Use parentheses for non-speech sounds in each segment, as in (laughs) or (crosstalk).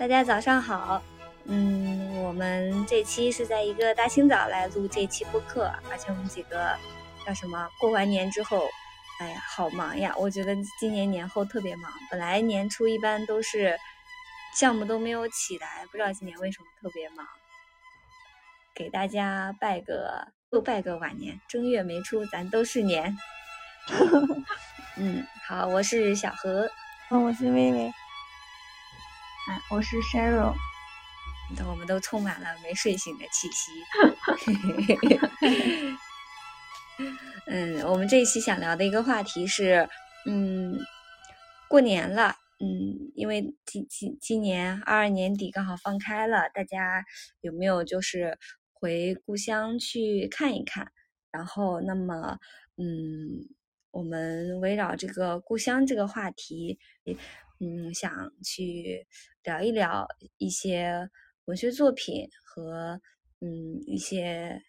大家早上好。嗯，我们这期是在一个大清早来录这期播客，而且我们几个叫什么？过完年之后，哎呀，好忙呀！我觉得今年年后特别忙。本来年初一般都是项目都没有起来，不知道今年为什么特别忙。给大家拜个又拜个晚年，正月没出，咱都是年。(laughs) 嗯，好，我是小何。嗯，我是微微。哎，我是 Cheryl。我们都充满了没睡醒的气息。嗯，我们这一期想聊的一个话题是，嗯，过年了，嗯，因为今今今年二二年底刚好放开了，大家有没有就是回故乡去看一看？然后，那么，嗯，我们围绕这个故乡这个话题，嗯，想去聊一聊一些。文学作品和嗯一些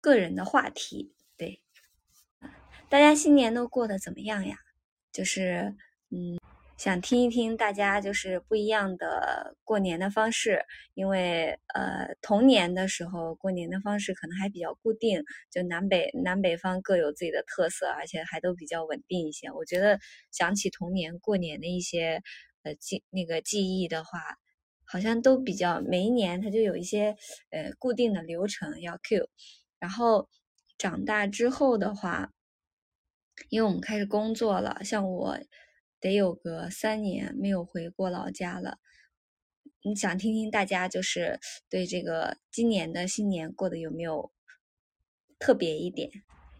个人的话题，对，大家新年都过得怎么样呀？就是嗯，想听一听大家就是不一样的过年的方式，因为呃童年的时候过年的方式可能还比较固定，就南北南北方各有自己的特色，而且还都比较稳定一些。我觉得想起童年过年的一些呃记那个记忆的话。好像都比较每一年它就有一些呃固定的流程要 Q，然后长大之后的话，因为我们开始工作了，像我得有个三年没有回过老家了。你想听听大家就是对这个今年的新年过得有没有特别一点？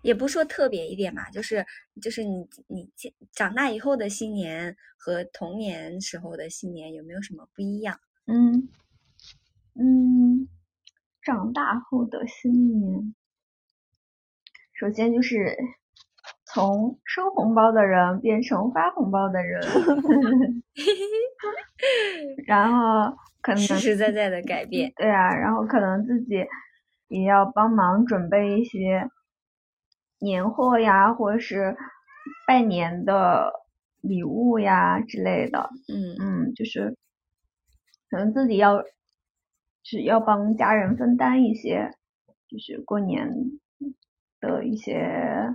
也不说特别一点吧，就是就是你你长大以后的新年和童年时候的新年有没有什么不一样？嗯嗯，长大后的新年，首先就是从收红包的人变成发红包的人 (laughs) (laughs) 然后可能实实在在的改变。对啊，然后可能自己也要帮忙准备一些年货呀，或者是拜年的礼物呀之类的。嗯嗯，就是。可能自己要是要帮家人分担一些，就是过年的一些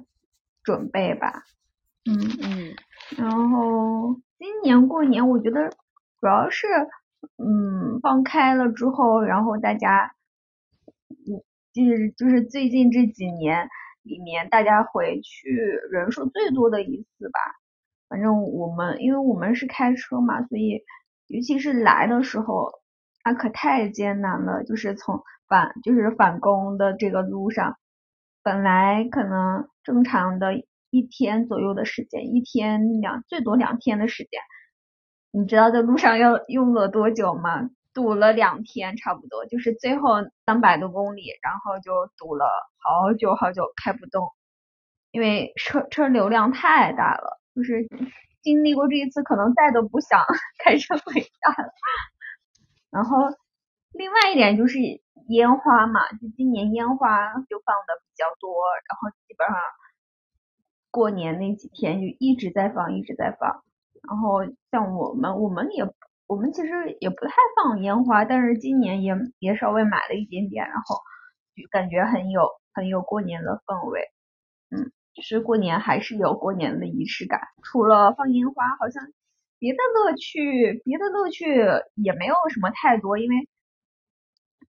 准备吧。嗯嗯。然后今年过年，我觉得主要是嗯放开了之后，然后大家嗯就是就是最近这几年里面，大家回去人数最多的一次吧。反正我们因为我们是开车嘛，所以。尤其是来的时候，那可太艰难了。就是从返，就是返工的这个路上，本来可能正常的一天左右的时间，一天两最多两天的时间。你知道在路上要用了多久吗？堵了两天差不多，就是最后三百多公里，然后就堵了好久好久开不动，因为车车流量太大了，就是。经历过这一次，可能再都不想 (laughs) 开车回家了。然后，另外一点就是烟花嘛，就今年烟花就放的比较多，然后基本上过年那几天就一直在放，一直在放。然后像我们，我们也我们其实也不太放烟花，但是今年也也稍微买了一点点，然后就感觉很有很有过年的氛围，嗯。就是过年还是有过年的仪式感，除了放烟花，好像别的乐趣，别的乐趣也没有什么太多，因为，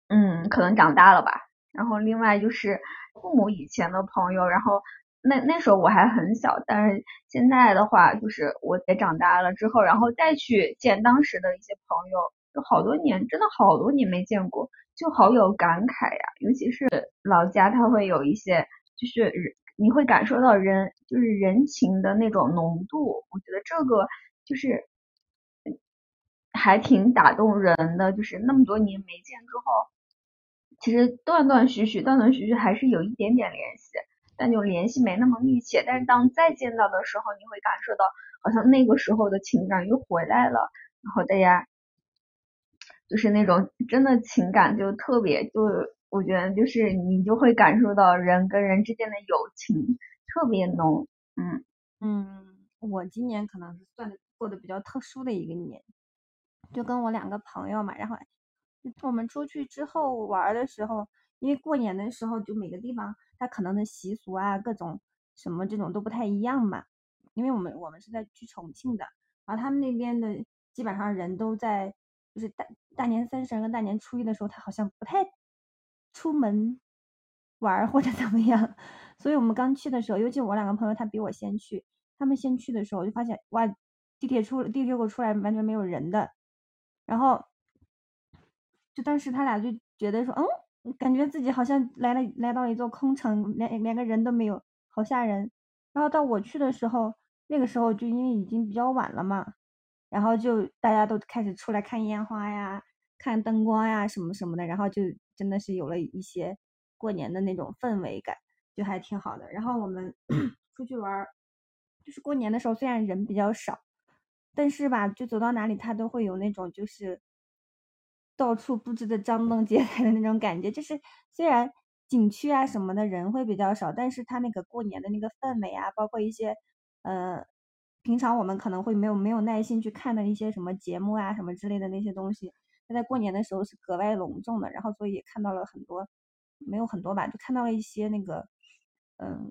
嗯，可能长大了吧。然后另外就是父母以前的朋友，然后那那时候我还很小，但是现在的话，就是我也长大了之后，然后再去见当时的一些朋友，就好多年，真的好多年没见过，就好有感慨呀。尤其是老家，他会有一些就是。你会感受到人就是人情的那种浓度，我觉得这个就是还挺打动人的。就是那么多年没见之后，其实断断续续、断断续续还是有一点点联系，但就联系没那么密切。但是当再见到的时候，你会感受到好像那个时候的情感又回来了，然后大家就是那种真的情感就特别就。我觉得就是你就会感受到人跟人之间的友情特别浓，嗯嗯，我今年可能是算过得比较特殊的一个年，就跟我两个朋友嘛，然后我们出去之后玩的时候，因为过年的时候就每个地方它可能的习俗啊，各种什么这种都不太一样嘛。因为我们我们是在去重庆的，然后他们那边的基本上人都在，就是大大年三十跟大年初一的时候，他好像不太出门玩或者怎么样。所以我们刚去的时候，尤其我两个朋友，他比我先去，他们先去的时候，我就发现哇，地铁出地铁口出来完全没有人的，然后就当时他俩就觉得说，嗯，感觉自己好像来了来到一座空城，连连个人都没有，好吓人。然后到我去的时候。那个时候就因为已经比较晚了嘛，然后就大家都开始出来看烟花呀、看灯光呀什么什么的，然后就真的是有了一些过年的那种氛围感，就还挺好的。然后我们 (clears throat) 出去玩，就是过年的时候虽然人比较少，但是吧，就走到哪里他都会有那种就是到处布置的张灯结彩的那种感觉。就是虽然景区啊什么的人会比较少，但是他那个过年的那个氛围啊，包括一些。呃，平常我们可能会没有没有耐心去看的一些什么节目啊，什么之类的那些东西，他在过年的时候是格外隆重的。然后所以也看到了很多，没有很多吧，就看到了一些那个，嗯，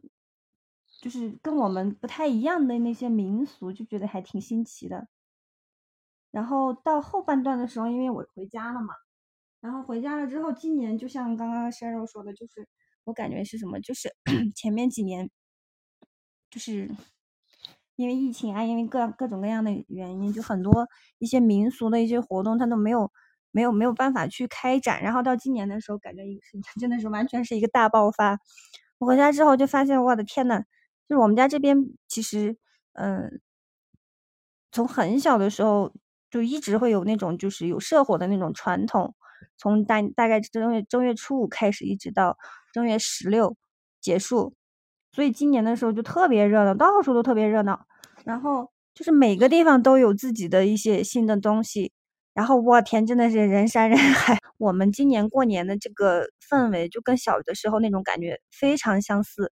就是跟我们不太一样的那些民俗，就觉得还挺新奇的。然后到后半段的时候，因为我回家了嘛，然后回家了之后，今年就像刚刚鲜肉说的，就是我感觉是什么，就是 (coughs) 前面几年，就是。因为疫情啊，因为各各种各样的原因，就很多一些民俗的一些活动，它都没有没有没有办法去开展。然后到今年的时候，感觉一个 (laughs) 真的是完全是一个大爆发。我回家之后就发现，我的天呐，就是我们家这边其实，嗯，从很小的时候就一直会有那种就是有社火的那种传统，从大大概正月正月初五开始，一直到正月十六结束。所以今年的时候就特别热闹，到处都特别热闹。然后就是每个地方都有自己的一些新的东西，然后我天，真的是人山人海。我们今年过年的这个氛围就跟小的时候那种感觉非常相似，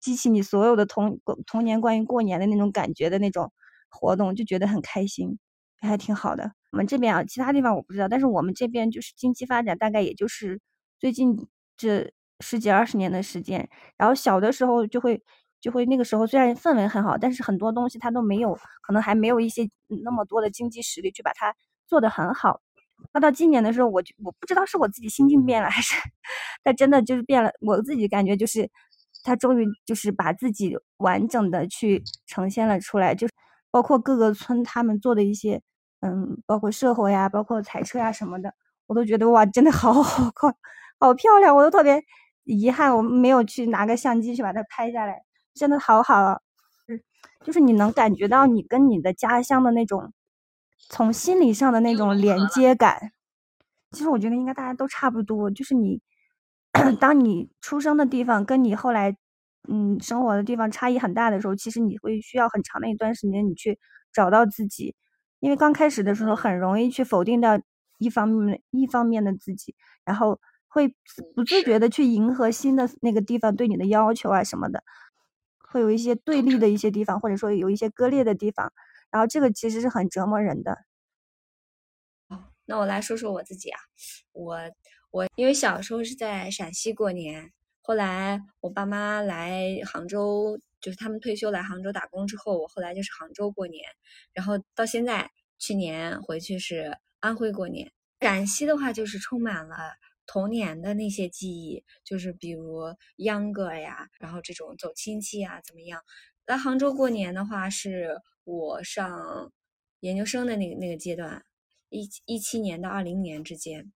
激起你所有的童童年关于过年的那种感觉的那种活动，就觉得很开心，还挺好的。我们这边啊，其他地方我不知道，但是我们这边就是经济发展大概也就是最近这十几二十年的时间，然后小的时候就会。就会那个时候虽然氛围很好，但是很多东西它都没有，可能还没有一些那么多的经济实力去把它做得很好。那到今年的时候，我就我不知道是我自己心境变了，还是 (laughs) 但真的就是变了。我自己感觉就是，他终于就是把自己完整的去呈现了出来，就包括各个村他们做的一些，嗯，包括社火呀，包括彩车呀什么的，我都觉得哇，真的好 (laughs) 好看，好漂亮，我都特别遗憾我没有去拿个相机去把它拍下来。真的好好，嗯，就是你能感觉到你跟你的家乡的那种，从心理上的那种连接感。其实我觉得应该大家都差不多，就是你，当你出生的地方跟你后来，嗯，生活的地方差异很大的时候，其实你会需要很长的一段时间，你去找到自己。因为刚开始的时候很容易去否定掉一方面一方面的自己，然后会不自觉的去迎合新的那个地方对你的要求啊什么的。会有一些对立的一些地方，或者说有一些割裂的地方，然后这个其实是很折磨人的。那我来说说我自己啊，我我因为小时候是在陕西过年，后来我爸妈来杭州，就是他们退休来杭州打工之后，我后来就是杭州过年，然后到现在去年回去是安徽过年。陕西的话就是充满了。童年的那些记忆，就是比如秧歌呀，然后这种走亲戚啊，怎么样？来杭州过年的话，是我上研究生的那个那个阶段，一一七年到二零年之间。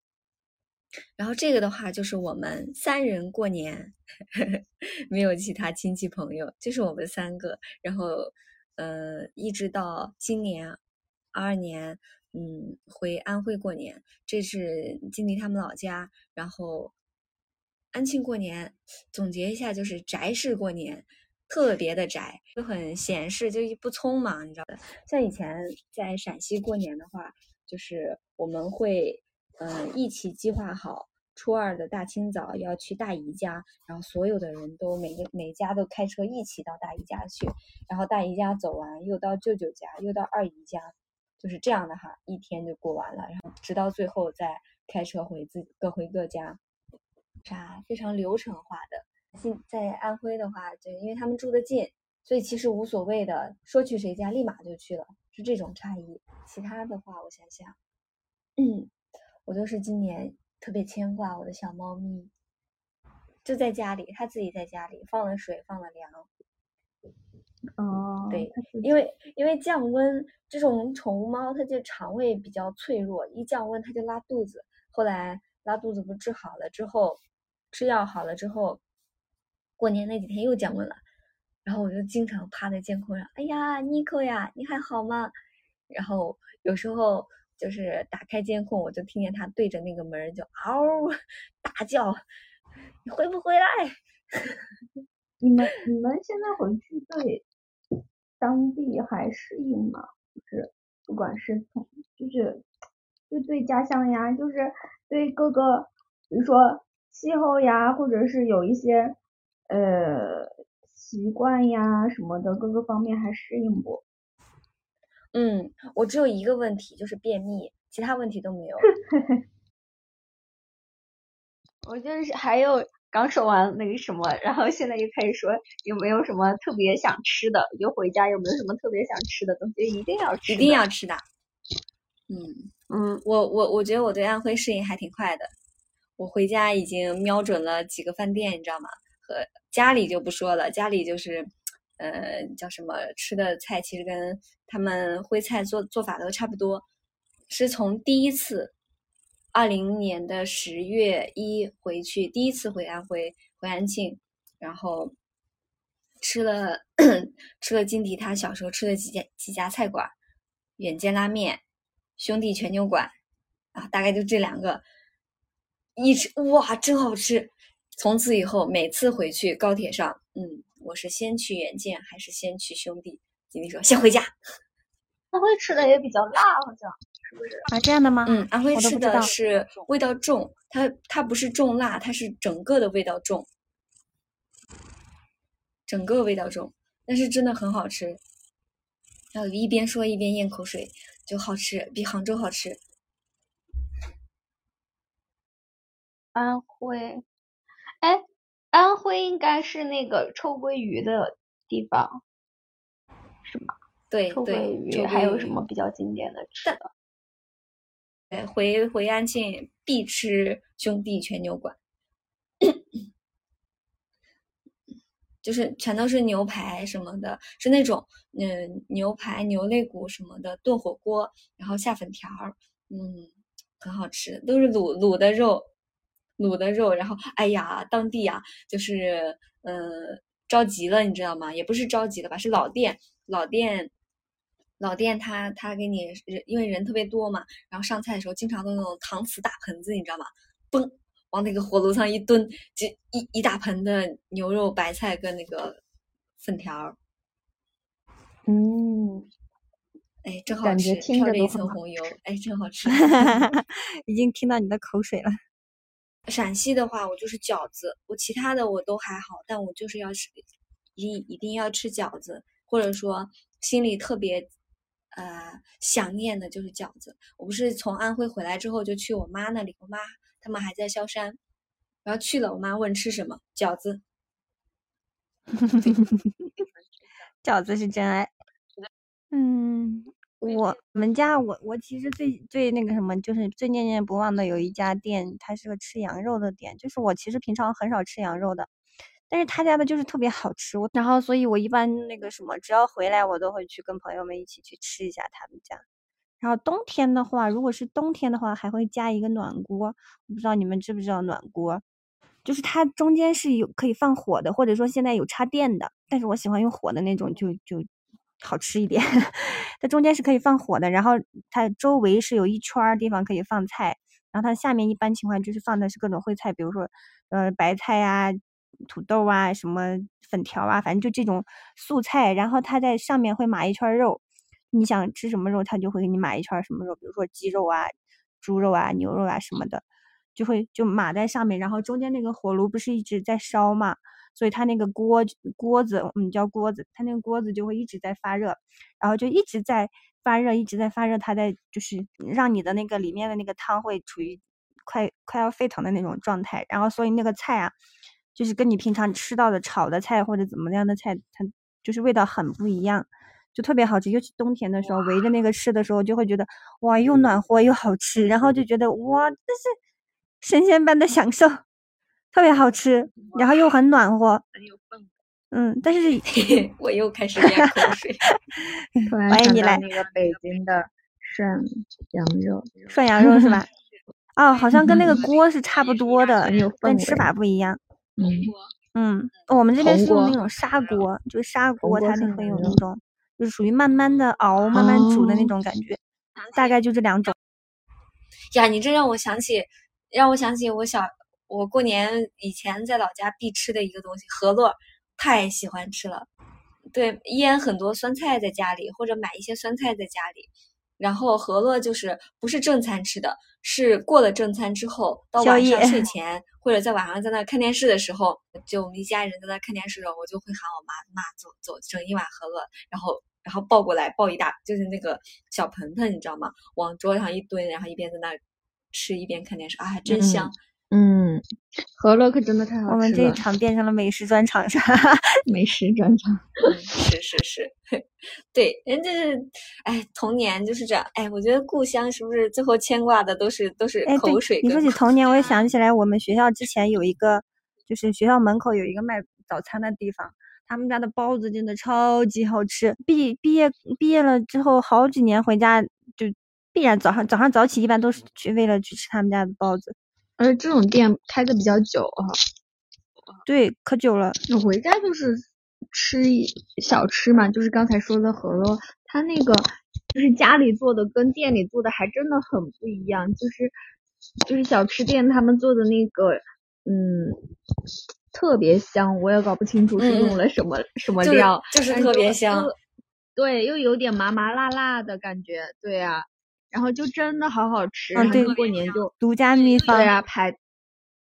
然后这个的话，就是我们三人过年，呵 (laughs) 呵没有其他亲戚朋友，就是我们三个。然后，呃，一直到今年二二年。嗯，回安徽过年，这是经历他们老家。然后安庆过年，总结一下就是宅式过年，特别的宅，就很闲适，就不匆忙，你知道的。像以前在陕西过年的话，就是我们会嗯一起计划好初二的大清早要去大姨家，然后所有的人都每个每家都开车一起到大姨家去，然后大姨家走完又到舅舅家，又到二姨家。就是这样的哈，一天就过完了，然后直到最后再开车回自各回各家，啥非常流程化的。现在安徽的话，就因为他们住得近，所以其实无所谓的，说去谁家立马就去了，是这种差异。其他的话，我想想，嗯，我就是今年特别牵挂我的小猫咪，就在家里，它自己在家里放了水，放了粮。哦，对，因为因为降温，这种宠物猫它就肠胃比较脆弱，一降温它就拉肚子。后来拉肚子不治好了之后，吃药好了之后，过年那几天又降温了，然后我就经常趴在监控上，哎呀，妮可呀，你还好吗？然后有时候就是打开监控，我就听见他对着那个门就嗷大叫，你回不回来？你们你们现在回去对？当地还适应吗？就是不管是从就是就对家乡呀，就是对各个比如说气候呀，或者是有一些呃习惯呀什么的各个方面还适应不？嗯，我只有一个问题就是便秘，其他问题都没有。(laughs) 我就是还有。刚说完那个什么，然后现在又开始说有没有什么特别想吃的？就回家有没有什么特别想吃的东西？一定要吃，一定要吃的。嗯嗯，我我我觉得我对安徽适应还挺快的。我回家已经瞄准了几个饭店，你知道吗？和家里就不说了，家里就是呃叫什么吃的菜，其实跟他们徽菜做做法都差不多。是从第一次。二零年的十月一回去，第一次回安徽回安庆，然后吃了 (coughs) 吃了金迪他小时候吃的几家几家菜馆，远见拉面、兄弟全牛馆啊，大概就这两个，一吃哇，真好吃！从此以后每次回去高铁上，嗯，我是先去远见还是先去兄弟？金迪说先回家。安徽吃的也比较辣，好像。是不是啊？这样的吗？嗯，安徽吃的是味道重，它它不是重辣，它是整个的味道重，整个味道重，但是真的很好吃。然后一边说一边咽口水，就好吃，比杭州好吃。安徽，哎，安徽应该是那个臭鳜鱼的地方，是吗？对，臭鳜鱼还有什么比较经典的吃的？回回安庆必吃兄弟全牛馆，就是全都是牛排什么的，是那种嗯牛排牛肋骨什么的炖火锅，然后下粉条儿，嗯，很好吃，都是卤卤的肉，卤的肉，然后哎呀，当地啊，就是嗯着急了，你知道吗？也不是着急了吧，是老店老店。老店他他给你人，因为人特别多嘛，然后上菜的时候经常都那种搪瓷大盆子，你知道吗？嘣，往那个火炉上一蹲，就一一大盆的牛肉白菜跟那个粉条。嗯，哎，真好吃，飘着一层红油，哎，真好吃。(laughs) 已经听到你的口水了。陕西的话，我就是饺子，我其他的我都还好，但我就是要吃，一一定要吃饺子，或者说心里特别。呃，想念的就是饺子。我不是从安徽回来之后就去我妈那里，我妈他们还在萧山，然后去了，我妈问吃什么，饺子。(laughs) 饺子是真爱。嗯，我们家我我其实最最那个什么，就是最念念不忘的有一家店，它是个吃羊肉的店，就是我其实平常很少吃羊肉的。但是他家的就是特别好吃，我然后所以，我一般那个什么，只要回来，我都会去跟朋友们一起去吃一下他们家。然后冬天的话，如果是冬天的话，还会加一个暖锅。我不知道你们知不知道暖锅，就是它中间是有可以放火的，或者说现在有插电的，但是我喜欢用火的那种，就就好吃一点。(laughs) 它中间是可以放火的，然后它周围是有一圈地方可以放菜，然后它下面一般情况就是放的是各种烩菜，比如说呃白菜呀。土豆啊，什么粉条啊，反正就这种素菜，然后它在上面会码一圈肉，你想吃什么肉，它就会给你码一圈什么肉，比如说鸡肉啊、猪肉啊、牛肉啊什么的，就会就码在上面，然后中间那个火炉不是一直在烧嘛，所以它那个锅锅子，我们叫锅子，它那个锅子就会一直在发热，然后就一直在发热，一直在发热，它在就是让你的那个里面的那个汤会处于快快要沸腾的那种状态，然后所以那个菜啊，就是跟你平常吃到的炒的菜或者怎么样的菜，它就是味道很不一样，就特别好吃。尤其冬天的时候，围着那个吃的时候，就会觉得哇，又暖和又好吃，然后就觉得哇，这是神仙般的享受，特别好吃，然后又 (laughs) 很暖和。嗯，但是我又开始咽口水。(laughs) 欢迎你来那个北京的涮羊肉，涮羊肉是吧？(laughs) 哦，好像跟那个锅是差不多的，但吃法不一样。嗯嗯，我们这边是用那种砂锅，就是砂锅，它那会有那种，就是属于慢慢的熬、慢慢煮的那种感觉。大概就这两种。呀，你这让我想起，让我想起我小我过年以前在老家必吃的一个东西，河洛，太喜欢吃了。对，腌很多酸菜在家里，或者买一些酸菜在家里。然后河洛就是不是正餐吃的，是过了正餐之后，到晚上睡 (laughs) 前或者在晚上在那看电视的时候，就我们一家人在那看电视的时候，我就会喊我妈妈走走整一碗河洛，然后然后抱过来抱一大就是那个小盆盆，你知道吗？往桌上一蹲，然后一边在那吃一边看电视，啊，还真香。嗯，河洛可真的太好吃了。我们这一场变成了美食专场是吧？美食专场。(laughs) 嗯，是是是，(laughs) 对，人家是，哎，童年就是这样，哎，我觉得故乡是不是最后牵挂的都是都是口水，你说起童年，我也想起来，我们学校之前有一个，就是学校门口有一个卖早餐的地方，他们家的包子真的超级好吃。毕毕业毕业了之后，好几年回家就必然早上早上早起，一般都是去为了去吃他们家的包子。而这种店开的比较久哈、对，可久了。我回家就是吃一小吃嘛，就是刚才说的河洛，它那个就是家里做的跟店里做的还真的很不一样，就是就是小吃店他们做的那个，嗯，特别香，我也搞不清楚是用了什么、什么就是料，就是特别香对，又有点麻麻辣辣的感觉，对呀、然后就真的好好吃，嗯对然后过年就独家秘方。对啊，排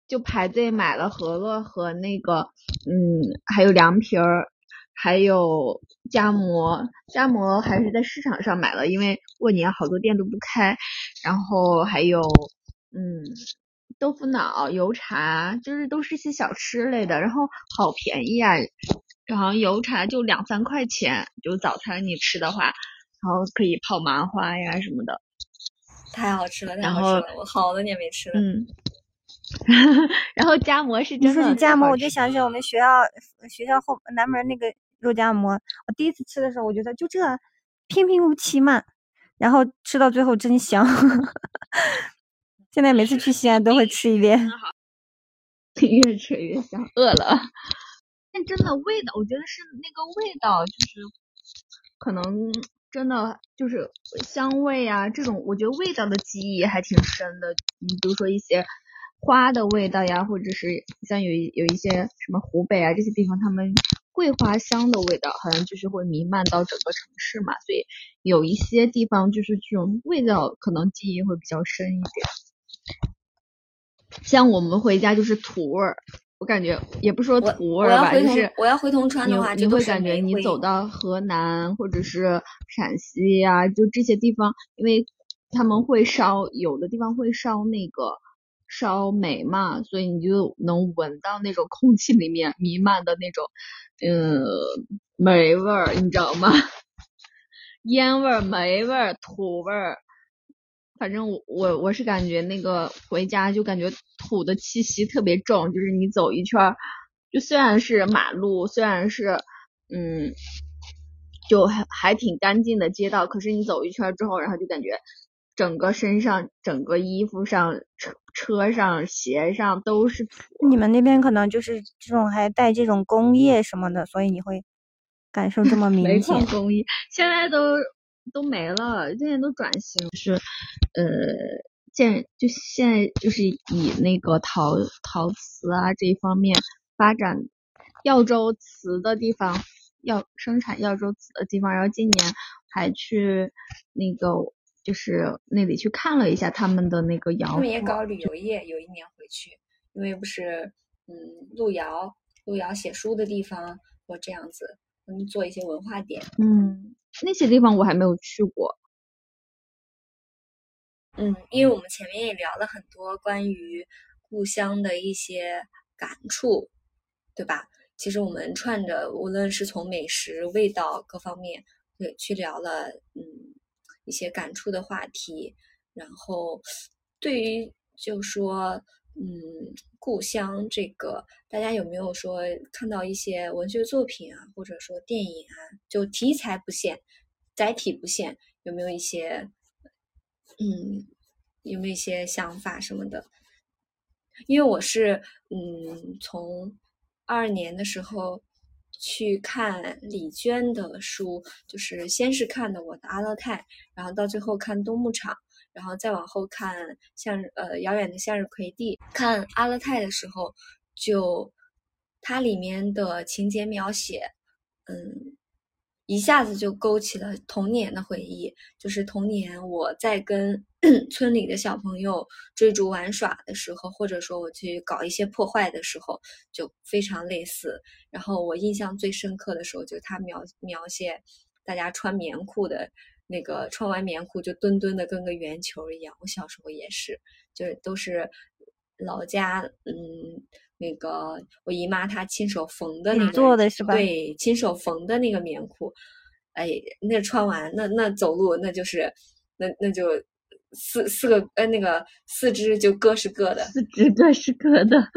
就排队买了河洛和那个，嗯，还有凉皮儿，还有夹馍。夹馍还是在市场上买了，因为过年好多店都不开。然后还有，嗯，豆腐脑、油茶，就是都是些小吃类的，然后好便宜啊。然后油茶就两三块钱，就早餐你吃的话，然后可以泡麻花呀什么的。太好吃了，太然后好吃了，我好多年没吃了。嗯，(laughs) 然后夹馍是你说真的起夹馍，我就想起我们学校学校后南门那个肉夹馍。我第一次吃的时候，我觉得就这平平无奇嘛，然后吃到最后真香。(laughs) 现在每次去西安都会吃一遍。(laughs) 越吃越香，饿了。但真的味道，我觉得是那个味道，就是可能真的就是香味啊，这种我觉得味道的记忆还挺深的。你比如说一些花的味道呀，或者是像有有一些什么湖北啊这些地方，他们桂花香的味道好像就是会弥漫到整个城市嘛，所以有一些地方就是这种味道可能记忆会比较深一点。像我们回家就是土味儿，我感觉也不说土味儿吧，我要回就是铜我要回铜川的话你会感觉你走到河南或者是陕西呀、就这些地方，因为他们会烧，有的地方会烧那个烧煤嘛，所以你就能闻到那种空气里面弥漫的那种，嗯，煤味儿，你知道吗？(laughs) 烟味儿、煤味儿、土味儿，反正我我我是感觉那个回家就感觉土的气息特别重，就是你走一圈儿，就虽然是马路，虽然是嗯，就还还挺干净的街道，可是你走一圈儿之后，然后就感觉整个身上、整个衣服上、车车上、鞋上都是土。你们那边可能就是这种还带这种工业什么的，所以你会感受这么 (laughs) 明显。矿工艺现在都都没了，现在都转型是，呃，现就现在就是以那个陶陶瓷啊这一方面发展，耀州瓷的地方，要生产耀州瓷的地方，然后今年还去那个就是那里去看了一下他们的那个窑他们也搞旅游业，有一年回去，因为不是嗯路遥路遥写书的地方或这样子，他们做一些文化点。嗯，那些地方我还没有去过，嗯，因为我们前面也聊了很多关于故乡的一些感触，对吧？其实我们串着，无论是从美食、味道各方面，对，去聊了，嗯，一些感触的话题。然后，对于就说，嗯，故乡这个，大家有没有说看到一些文学作品啊，或者说电影啊，就题材不限，载体不限，有没有一些，嗯，有没有一些想法什么的？因为我是，嗯，从。二二年的时候去看李娟的书，就是先是看的《我的阿勒泰》，然后到最后看《冬牧场》，然后再往后看向日呃遥远的向日葵地。看阿勒泰的时候，就它里面的情节描写，嗯。一下子就勾起了童年的回忆，就是童年我在跟 (coughs) 村里的小朋友追逐玩耍的时候，或者说我去搞一些破坏的时候，就非常类似。然后我印象最深刻的时候，就是他描描写大家穿棉裤的那个，穿完棉裤就墩墩的跟个圆球一样。我小时候也是，就是都是老家，嗯。那个我姨妈她亲手缝的那个，做的是吧？对，亲手缝的那个棉裤，哎，那穿完那那走路那就是那那就四四个呃那个四肢就各是各的，四肢各是各的，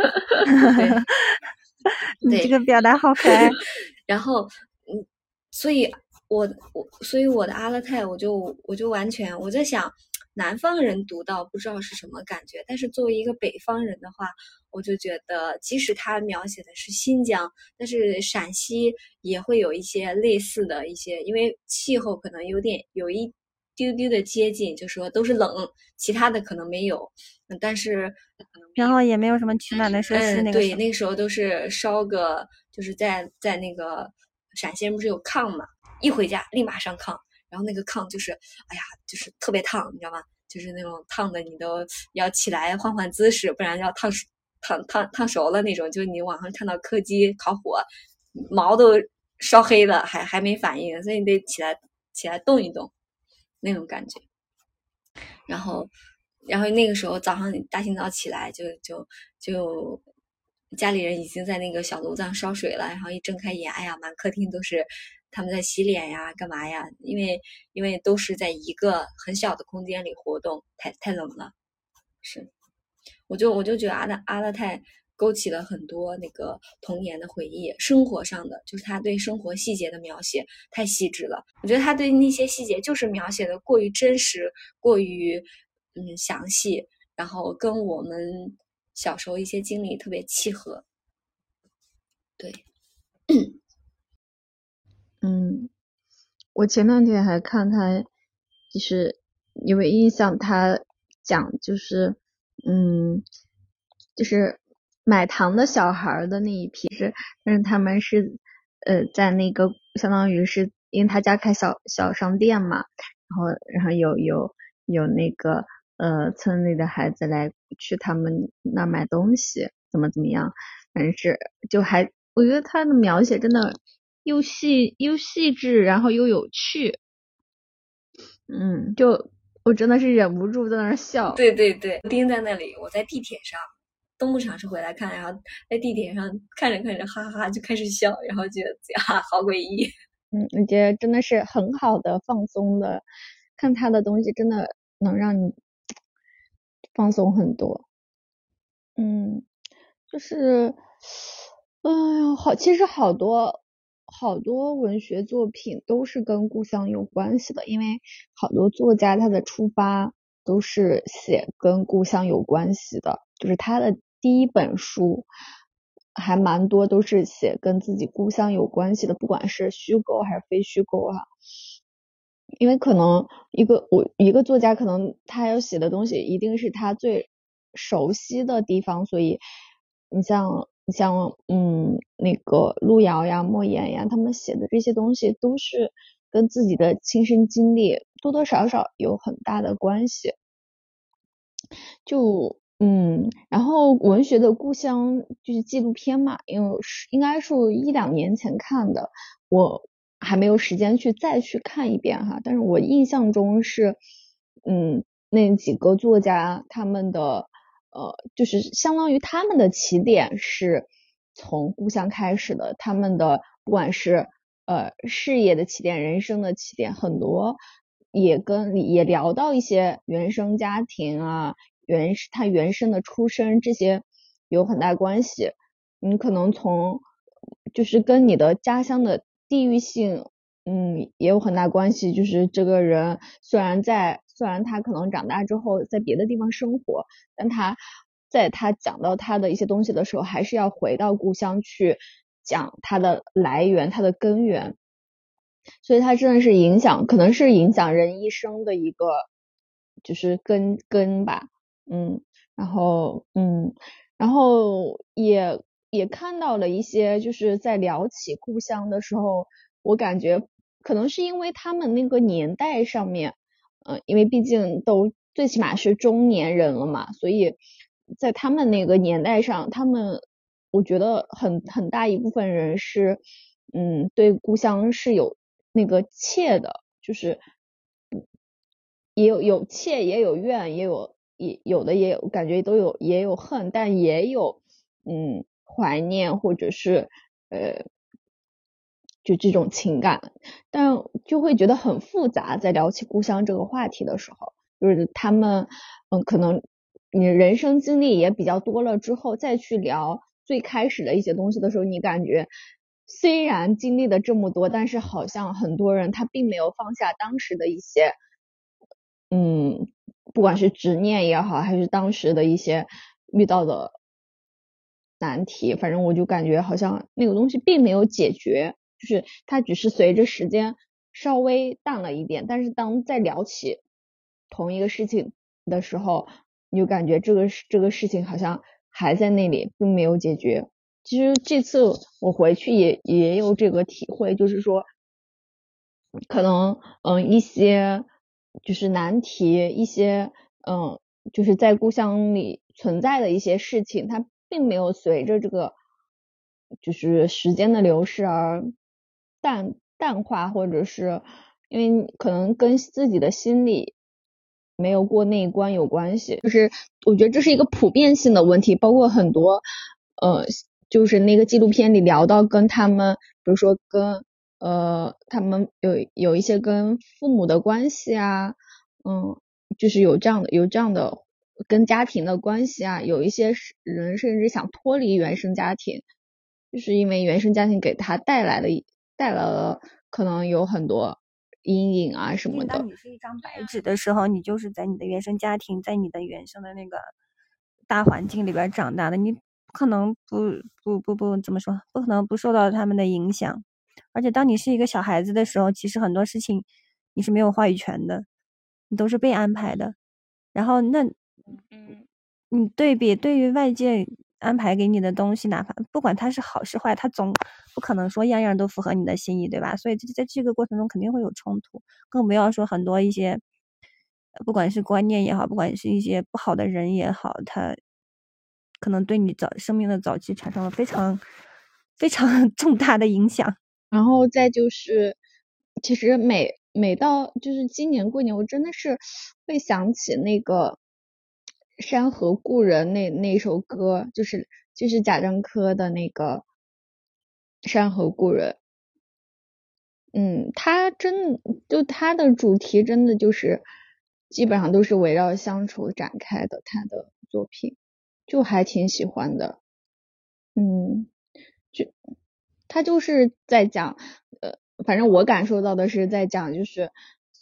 你这个表达好可爱。(laughs) 然后嗯，所以我我所以我的阿勒泰我就我就完全我在想。南方人读到不知道是什么感觉，但是作为一个北方人的话，我就觉得，即使他描写的是新疆，但是陕西也会有一些类似的一些，因为气候可能有点有一丢丢的接近，就说都是冷，其他的可能没有，但是然后也没有什么取暖的设施，那个对，那个时候都是烧个，就是在在那个陕西人不是有炕嘛，一回家立马上炕。然后那个炕就是，哎呀，就是特别烫，你知道吗？就是那种烫的，你都要起来换换姿势，不然要烫烫烫烫熟了那种。就是你网上看到柯基烤火，毛都烧黑了，还还没反应，所以你得起来起来动一动，那种感觉。然后，然后那个时候早上大清早起来，就就就家里人已经在那个小炉子上烧水了，然后一睁开眼，哎呀，满客厅都是。他们在洗脸呀，干嘛呀？因为因为都是在一个很小的空间里活动，太太冷了。是，我就我就觉得阿勒阿勒泰勾起了很多那个童年的回忆，生活上的就是他对生活细节的描写太细致了。我觉得他对那些细节就是描写的过于真实，过于嗯详细，然后跟我们小时候一些经历特别契合。对。(clears throat) 嗯，我前两天还看他，就是因为印象，他讲就是，嗯，就是买糖的小孩的那一批是，但是他们是呃在那个相当于是，因为他家开小小商店嘛，然后然后有有有那个呃村里的孩子来去他们那买东西，怎么怎么样，反正是就还我觉得他的描写真的。又细又细致，然后又有趣，嗯，就我真的是忍不住在那儿笑。对对对，盯在那里。我在地铁上，东牧场是回来看，然后在地铁上看着看着，哈哈哈就开始笑，然后觉得啊好诡异。嗯，我觉得真的是很好的放松的，看他的东西真的能让你放松很多。嗯，就是，哎呀，好，其实好多。好多文学作品都是跟故乡有关系的，因为好多作家他的出发都是写跟故乡有关系的，就是他的第一本书还蛮多都是写跟自己故乡有关系的，不管是虚构还是非虚构哈。因为可能一个我一个作家可能他要写的东西一定是他最熟悉的地方，所以你像。你像嗯那个路遥呀、莫言呀，他们写的这些东西都是跟自己的亲身经历多多少少有很大的关系。就嗯，然后文学的故乡就是纪录片嘛，因为是应该是一两年前看的，我还没有时间去再去看一遍哈。但是我印象中是嗯那几个作家他们的呃，就是相当于他们的起点是从故乡开始的，他们的不管是呃事业的起点、人生的起点，很多也跟也聊到一些原生家庭啊，原他原生的出身这些有很大关系。你可能从就是跟你的家乡的地域性。嗯，也有很大关系。就是这个人虽然在，虽然他可能长大之后在别的地方生活，但他在他讲到他的一些东西的时候，还是要回到故乡去讲他的来源、他的根源。所以，他真的是影响，可能是影响人一生的一个就是根根吧。嗯，然后嗯，然后也也看到了一些，就是在聊起故乡的时候，我感觉。可能是因为他们那个年代上面，嗯，因为毕竟都最起码是中年人了嘛，所以在他们那个年代上，他们我觉得很很大一部分人是，嗯，对故乡是有那个怯的，就是也有有怯，也有怨，也有也有的也有感觉都有也有恨，但也有嗯怀念或者是呃。就这种情感，但就会觉得很复杂。在聊起故乡这个话题的时候，就是他们，嗯，可能你人生经历也比较多了之后，再去聊最开始的一些东西的时候，你感觉虽然经历了这么多，但是好像很多人他并没有放下当时的一些，嗯，不管是执念也好，还是当时的一些遇到的难题，反正我就感觉好像那个东西并没有解决。就是它只是随着时间稍微淡了一点，但是当再聊起同一个事情的时候，你就感觉这个这个事情好像还在那里，并没有解决。其实这次我回去也也有这个体会，就是说，可能嗯一些就是难题，一些嗯就是在故乡里存在的一些事情，它并没有随着这个就是时间的流逝而。淡淡化，或者是因为可能跟自己的心理没有过那一关有关系，就是我觉得这是一个普遍性的问题，包括很多呃，就是那个纪录片里聊到跟他们，比如说跟呃他们有有一些跟父母的关系啊，嗯，就是有这样的有这样的跟家庭的关系啊，有一些人甚至想脱离原生家庭，就是因为原生家庭给他带来了。带来了可能有很多阴影啊什么的。当你是一张白纸的时候，你就是在你的原生家庭，在你的原生的那个大环境里边长大的，你不可能不不不不怎么说，不可能不受到他们的影响。而且当你是一个小孩子的时候，其实很多事情你是没有话语权的，你都是被安排的。然后那，嗯，你对比对于外界。安排给你的东西，哪怕不管它是好是坏，它总不可能说样样都符合你的心意，对吧？所以在这个过程中肯定会有冲突，更不要说很多一些，不管是观念也好，不管是一些不好的人也好，他可能对你早生命的早期产生了非常非常 (laughs) 重大的影响。然后再就是，其实每每到就是今年过年，我真的是会想起那个。山河故人那那首歌就是就是贾樟柯的那个山河故人，嗯，他真就他的主题真的就是基本上都是围绕乡愁展开的，他的作品就还挺喜欢的，嗯，就他就是在讲，呃，反正我感受到的是在讲，就是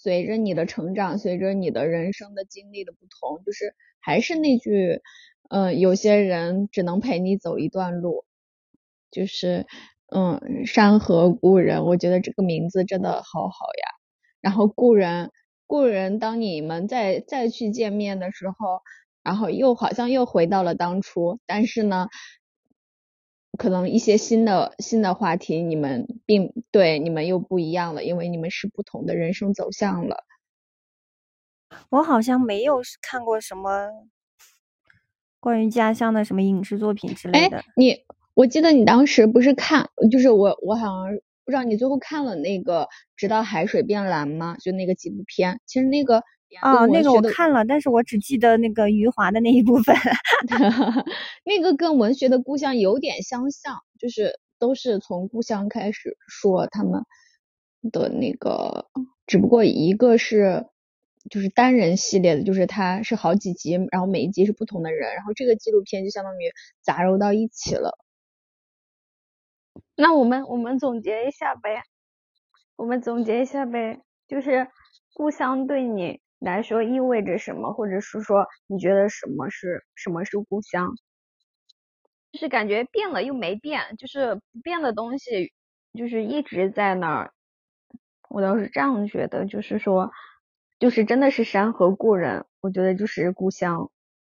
随着你的成长，随着你的人生的经历的不同，就是。还是那句，嗯，有些人只能陪你走一段路，就是，嗯，山河故人，我觉得这个名字真的好好呀。然后故人，故人，当你们再再去见面的时候，然后又好像又回到了当初，但是呢，可能一些新的新的话题，你们并对你们又不一样了，因为你们是不同的人生走向了。我好像没有看过什么关于家乡的什么影视作品之类的。你，我记得你当时不是看，就是我，我好像不知道你最后看了那个《直到海水变蓝》吗？就那个纪录片。其实那个哦，那个我看了，但是我只记得那个余华的那一部分。(laughs) (laughs) 那个跟文学的故乡有点相像，就是都是从故乡开始说他们的那个，只不过一个是就是单人系列的，就是它是好几集，然后每一集是不同的人，然后这个纪录片就相当于杂糅到一起了。(laughs) 那我们我们总结一下呗，我们总结一下呗，就是故乡对你来说意味着什么，或者是说你觉得什么是什么是故乡？就是感觉变了又没变，就是不变的东西就是一直在那儿。我倒是这样觉得，就是说，就是真的是山河故人，我觉得就是故乡。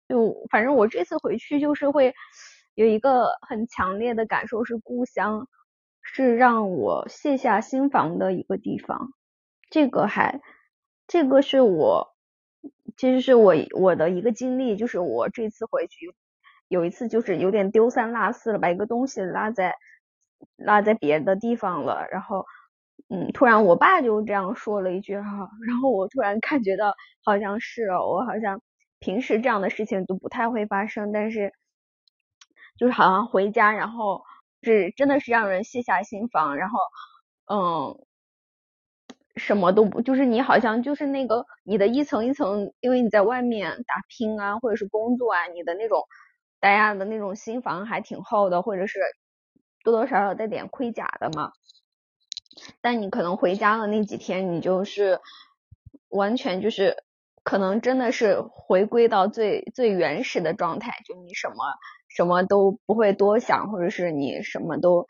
就反正我这次回去就是会。有一个很强烈的感受是故乡是让我卸下心防的一个地方，这个还这个是我其实是我我的一个经历，就是我这次回去有一次就是有点丢三落四了，把一个东西落在落在别的地方了，然后嗯，突然我爸就这样说了一句哈，(laughs) 然后我突然感觉到好像是，我好像平时这样的事情都不太会发生，但是。就是好像回家，然后是真的是让人卸下心防，然后嗯，什么都不，就是你好像就是那个你的一层一层，因为你在外面打拼啊，或者是工作啊，你的那种大家的那种心防还挺厚的，或者是多多少少带点盔甲的嘛。但你可能回家的那几天，你就是完全就是可能真的是回归到最最原始的状态，就你什么。什么都不会多想，或者是你什么都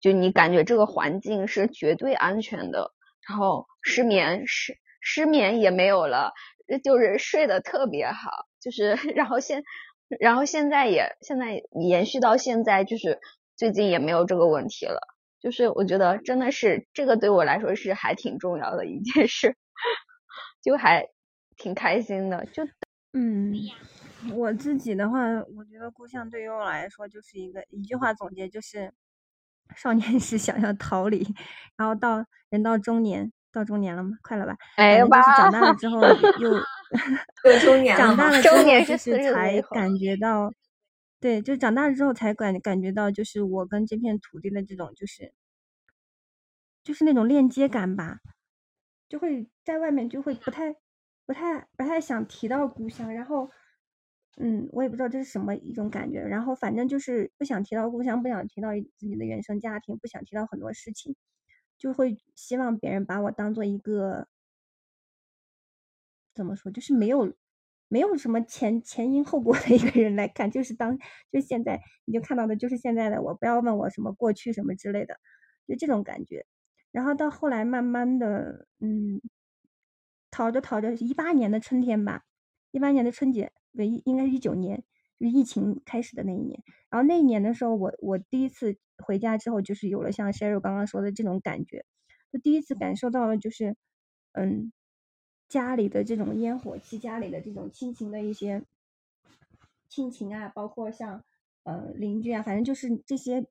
就你感觉这个环境是绝对安全的，然后失眠失失眠也没有了，就是睡得特别好，就是 (laughs) 然后现然后现在也现在延续到现在，就是最近也没有这个问题了，就是我觉得真的是这个对我来说是还挺重要的一件事，(laughs) 就还挺开心的，就嗯。我自己的话，我觉得故乡对于我来说就是一个一句话总结，就是少年时想要逃离，然后到人到中年，到中年了吗？快了吧？哎吧，就是长大了之后 (laughs) 又中年长大了之后就是才感觉到，对，就长大了之后才感感觉到，就是我跟这片土地的这种就是就是那种链接感吧，就会在外面就会不太不太不太想提到故乡，然后。嗯，我也不知道这是什么一种感觉，然后反正就是不想提到故乡，不想提到自己的原生家庭，不想提到很多事情，就会希望别人把我当做一个怎么说，就是没有没有什么前前因后果的一个人来看，就是当就现在你就看到的就是现在的我，不要问我什么过去什么之类的，就这种感觉。然后到后来慢慢的，嗯，逃着逃着，一八年的春天吧，一八年的春节。对，应该是一九年，就是疫情开始的那一年。然后那一年的时候，我我第一次回家之后，就是有了像 Sherry 刚刚说的这种感觉，就第一次感受到了，就是嗯，家里的这种烟火气，家里的这种亲情的一些亲情啊，包括像呃邻居啊，反正就是这些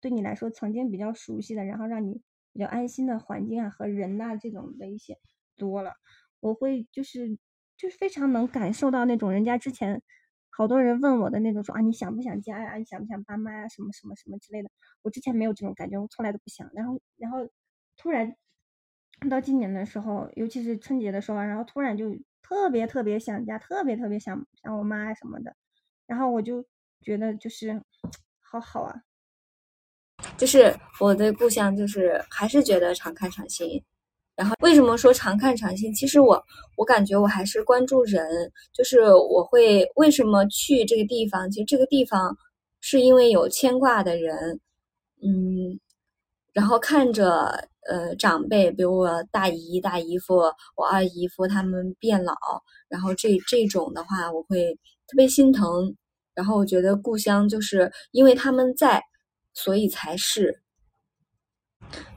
对你来说曾经比较熟悉的，然后让你比较安心的环境啊和人呐这种的一些多了，我会就是。就非常能感受到那种人家之前好多人问我的那种说啊你想不想家呀你想不想爸妈呀什么什么什么之类的，我之前没有这种感觉，我从来都不想。然后然后突然到今年的时候，尤其是春节的时候，然后突然就特别特别想家，特别特别想想我妈什么的。然后我就觉得就是好好啊，就是我的故乡，就是还是觉得常看常新。然后为什么说常看常新？其实我我感觉我还是关注人，就是我会为什么去这个地方？其实这个地方是因为有牵挂的人，嗯，然后看着呃长辈，比如我大姨、大姨夫、我二姨夫他们变老，然后这这种的话，我会特别心疼。然后我觉得故乡就是因为他们在，所以才是。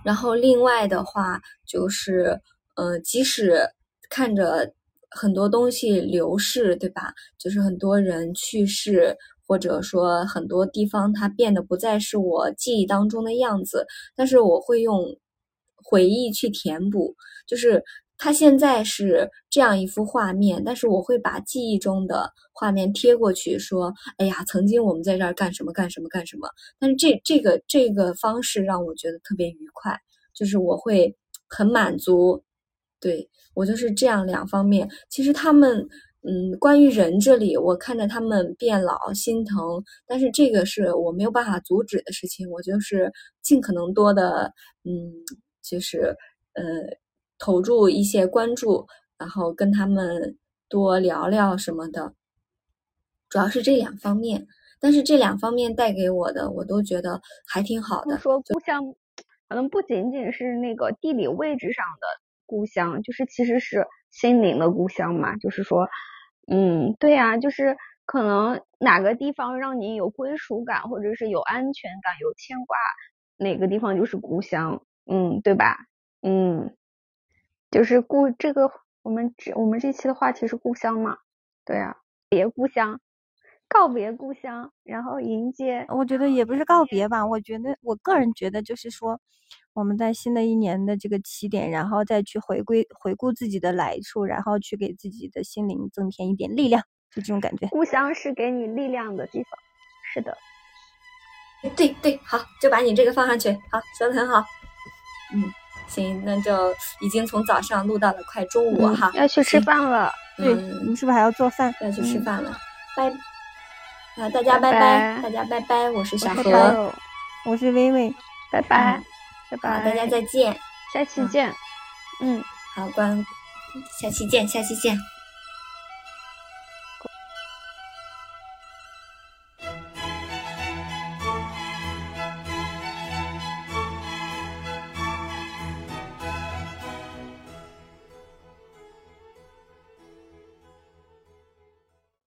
然后另外的话就是，呃，即使看着很多东西流逝，对吧？就是很多人去世，或者说很多地方它变得不再是我记忆当中的样子，但是我会用回忆去填补。就是它现在是这样一幅画面，但是我会把记忆中的画面贴过去，说：“哎呀，曾经我们在这儿干什么干什么干什么。”但是这这个这个方式让我觉得特别愉快，就是我会很满足。对我就是这样两方面。其实他们，嗯，关于人这里，我看着他们变老心疼，但是这个是我没有办法阻止的事情。我就是尽可能多的，嗯，就是呃。投注一些关注，然后跟他们多聊聊什么的，主要是这两方面。但是这两方面带给我的，我都觉得还挺好的。说故乡，可能不仅仅是那个地理位置上的故乡，就是其实是心灵的故乡嘛。就是说，嗯，对呀，就是可能哪个地方让你有归属感，或者是有安全感、有牵挂，哪个地方就是故乡。嗯，对吧？嗯。就是故这个，我们这我们这期的话题是故乡嘛？对啊，别故乡，告别故乡，然后迎接。我觉得也不是告别吧，我觉得我个人觉得就是说，我们在新的一年的这个起点，然后再去回归回顾自己的来处，然后去给自己的心灵增添一点力量，就这种感觉。故乡是给你力量的地方，是的。对对，好，就把你这个放上去，好，说的很好，嗯。行，那就已经从早上录到了快中午哈，要去吃饭了。对，你是不是还要做饭？要去吃饭了，拜。啊，大家拜拜，大家拜拜，我是小何，我是薇薇，拜拜，拜拜，大家再见，下期见。嗯，好，关，下期见，下期见。